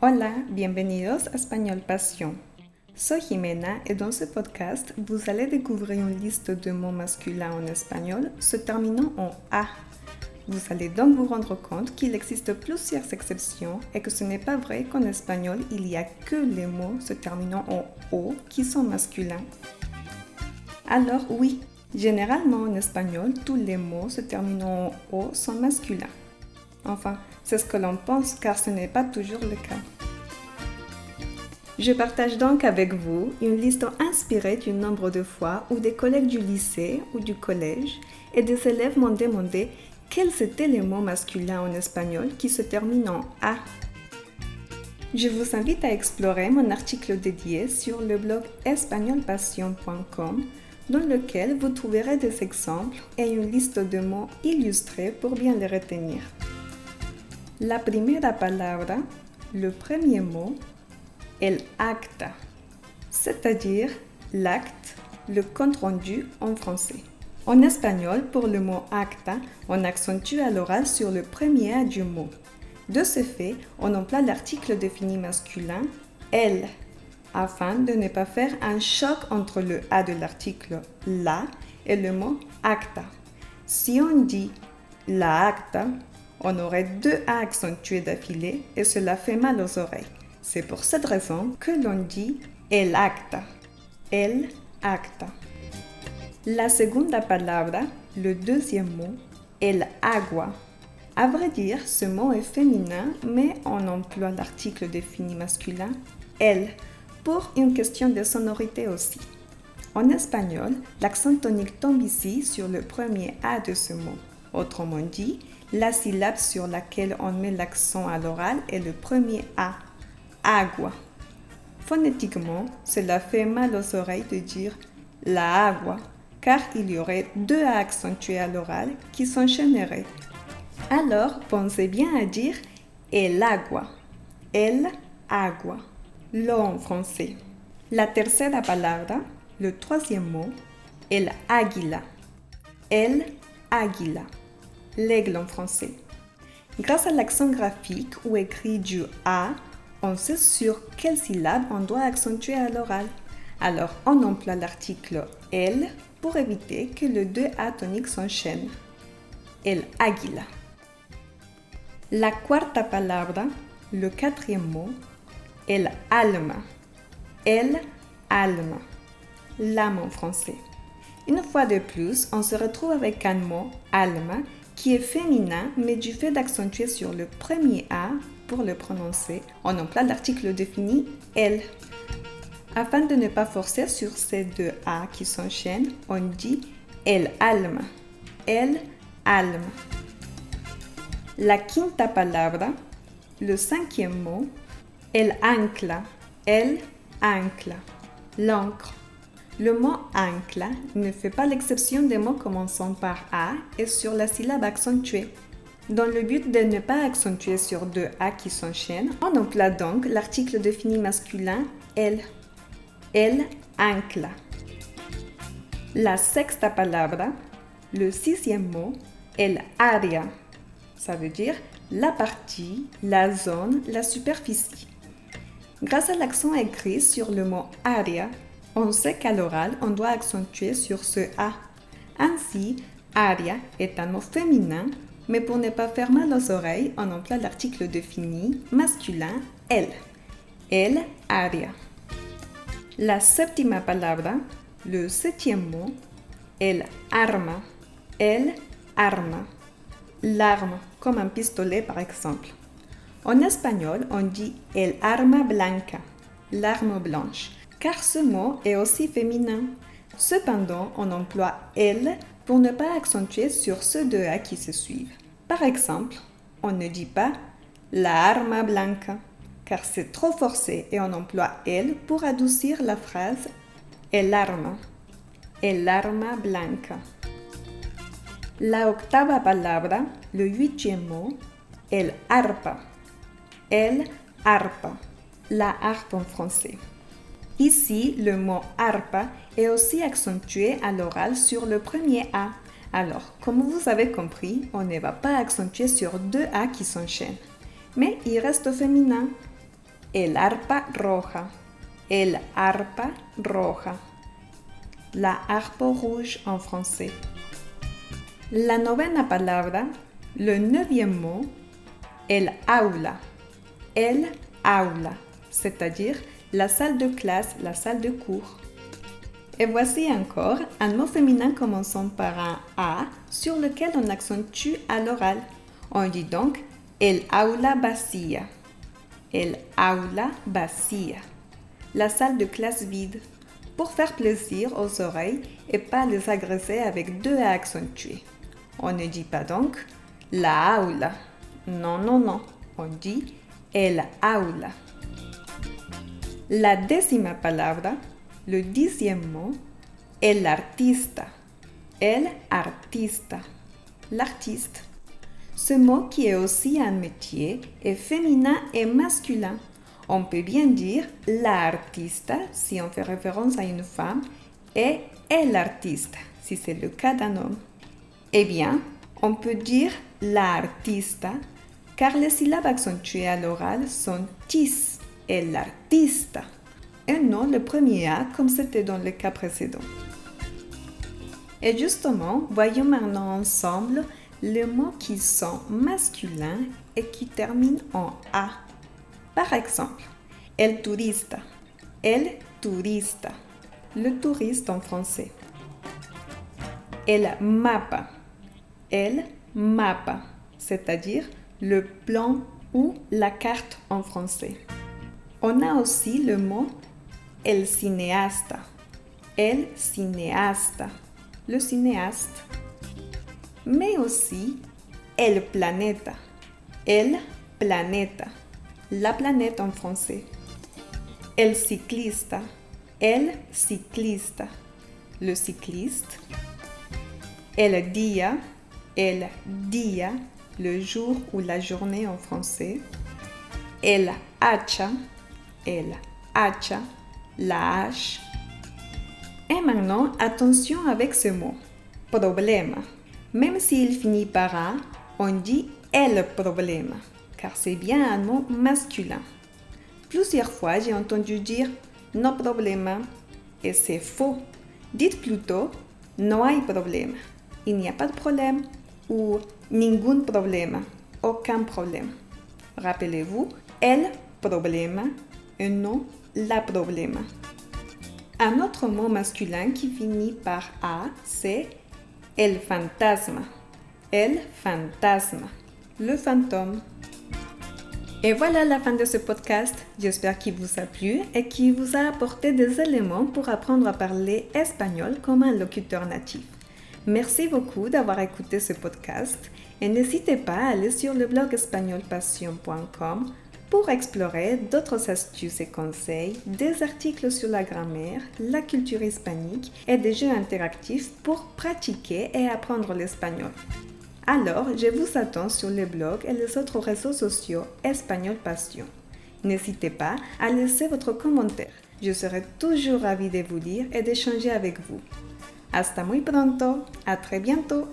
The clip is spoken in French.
Hola, bienvenidos a Español Passion. Soy Jimena et dans ce podcast, vous allez découvrir une liste de mots masculins en espagnol se terminant en A. Vous allez donc vous rendre compte qu'il existe plusieurs exceptions et que ce n'est pas vrai qu'en espagnol, il n'y a que les mots se terminant en O qui sont masculins. Alors oui, généralement en espagnol, tous les mots se terminant en O sont masculins. Enfin, c'est ce que l'on pense car ce n'est pas toujours le cas. Je partage donc avec vous une liste inspirée du nombre de fois où des collègues du lycée ou du collège et des élèves m'ont demandé quels étaient les mots masculins en espagnol qui se terminent en A. Je vous invite à explorer mon article dédié sur le blog espagnolpassion.com dans lequel vous trouverez des exemples et une liste de mots illustrés pour bien les retenir. La primera palabra, le premier mot, el acta, c'est-à-dire l'acte, le compte-rendu en français. En espagnol, pour le mot acta, on accentue à l'oral sur le premier du mot. De ce fait, on emploie l'article défini masculin el afin de ne pas faire un choc entre le A de l'article la et le mot acta. Si on dit la acta, on aurait deux A accentués d'affilée et cela fait mal aux oreilles. C'est pour cette raison que l'on dit el acta. El acta. La segunda palabra, le deuxième mot, el agua. À vrai dire, ce mot est féminin, mais on emploie l'article défini masculin el pour une question de sonorité aussi. En espagnol, l'accent tonique tombe ici sur le premier A de ce mot. Autrement dit, la syllabe sur laquelle on met l'accent à l'oral est le premier A, agua. Phonétiquement, cela fait mal aux oreilles de dire la agua, car il y aurait deux A accentués à l'oral qui s'enchaîneraient. Alors, pensez bien à dire el agua, el agua, l'eau en français. La tercera palabra, le troisième mot, el águila, el águila l'aigle en français. Grâce à l'accent graphique ou écrit du A, on sait sur quelle syllabe on doit accentuer à l'oral. Alors on emploie l'article el pour éviter que le deux A tonique s'enchaînent. El águila. La cuarta palabra, le quatrième mot, el alma. El alma. L'âme en français. Une fois de plus, on se retrouve avec un mot, alma, qui est féminin, mais du fait d'accentuer sur le premier A pour le prononcer, on emploie l'article défini elle. Afin de ne pas forcer sur ces deux A qui s'enchaînent, on dit el alma. El alma. La quinta palabra, le cinquième mot, el ancla. El ancla. L'encre. Le mot ancla ne fait pas l'exception des mots commençant par A et sur la syllabe accentuée. Dans le but de ne pas accentuer sur deux A qui s'enchaînent, on emploie donc l'article défini masculin el. El ancla. La sexta palabra, le sixième mot, el área. Ça veut dire la partie, la zone, la superficie. Grâce à l'accent écrit sur le mot área, on sait qu'à l'oral, on doit accentuer sur ce A. Ainsi, aria est un mot féminin, mais pour ne pas faire mal aux oreilles, on emploie l'article défini masculin el. El aria. La septima palabra, le septième mot, el arma. El arma. L'arme, comme un pistolet par exemple. En espagnol, on dit el arma blanca, l'arme blanche car ce mot est aussi féminin. Cependant, on emploie elle pour ne pas accentuer sur ceux deux A qui se suivent. Par exemple, on ne dit pas la arma blanca, car c'est trop forcé et on emploie elle pour adoucir la phrase el arma, el arma blanca. La octava palabra, le huitième mot, el arpa, el arpa, la harpe en français. Ici, le mot arpa est aussi accentué à l'oral sur le premier A. Alors, comme vous avez compris, on ne va pas accentuer sur deux A qui s'enchaînent. Mais il reste féminin. El arpa roja. El arpa roja. La harpe rouge en français. La novena palabra, le neuvième mot, el aula. El aula, c'est-à-dire la salle de classe, la salle de cours. Et voici encore un mot féminin commençant par un A sur lequel on accentue à l'oral. On dit donc el aula vacía. El aula vacía. La salle de classe vide. Pour faire plaisir aux oreilles et pas les agresser avec deux A accentués. On ne dit pas donc la aula. Non, non, non. On dit el aula. La décima palabra, le dixième mot, el artista. El artista. L'artiste. Ce mot qui est aussi un métier est féminin et masculin. On peut bien dire la artista si on fait référence à une femme et el artista si c'est le cas d'un homme. Eh bien, on peut dire la artista car les syllabes accentuées à l'oral sont tis el artista et non le premier A comme c'était dans le cas précédent. Et justement, voyons maintenant ensemble les mots qui sont masculins et qui terminent en A. Par exemple, el turista, el turista, le touriste en français. El mapa, el mapa, c'est-à-dire le plan ou la carte en français. On a aussi le mot el cineasta, el cineasta, le cinéaste, mais aussi el planeta, el planeta, la planète en français, el ciclista, el ciclista, le cycliste, el día, el día, le jour ou la journée en français, el hacha, el hacha, la. Et maintenant, attention avec ce mot, problème. Même s'il finit par A, on dit el problème, car c'est bien un mot masculin. Plusieurs fois, j'ai entendu dire no problema, et c'est faux. Dites plutôt no hay problème, il n'y a pas de problème, ou ningún problema, aucun problème. Rappelez-vous, el problema et non la problema. Un autre mot masculin qui finit par A, c'est el fantasma. El fantasma. Le fantôme. Et voilà la fin de ce podcast. J'espère qu'il vous a plu et qu'il vous a apporté des éléments pour apprendre à parler espagnol comme un locuteur natif. Merci beaucoup d'avoir écouté ce podcast et n'hésitez pas à aller sur le blog espagnolpassion.com pour explorer d'autres astuces et conseils, des articles sur la grammaire, la culture hispanique et des jeux interactifs pour pratiquer et apprendre l'espagnol. Alors, je vous attends sur le blog et les autres réseaux sociaux Espagnol Passion. N'hésitez pas à laisser votre commentaire. Je serai toujours ravie de vous lire et d'échanger avec vous. Hasta muy pronto. À très bientôt.